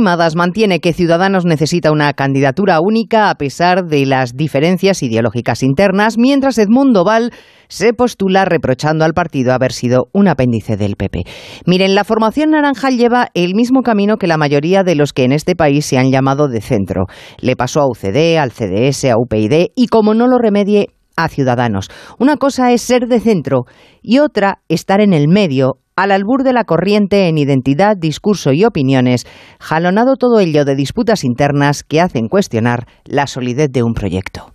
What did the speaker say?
mantiene que Ciudadanos necesita una candidatura única a pesar de las diferencias ideológicas internas, mientras Edmundo Val se postula reprochando al partido haber sido un apéndice del PP. Miren, la formación naranjal lleva el mismo camino que la mayoría de los que en este país se han llamado de centro. Le pasó a UCD, al CDS, a UPyD y como no lo remedie a Ciudadanos. Una cosa es ser de centro y otra estar en el medio, al albur de la corriente en identidad, discurso y opiniones, jalonado todo ello de disputas internas que hacen cuestionar la solidez de un proyecto.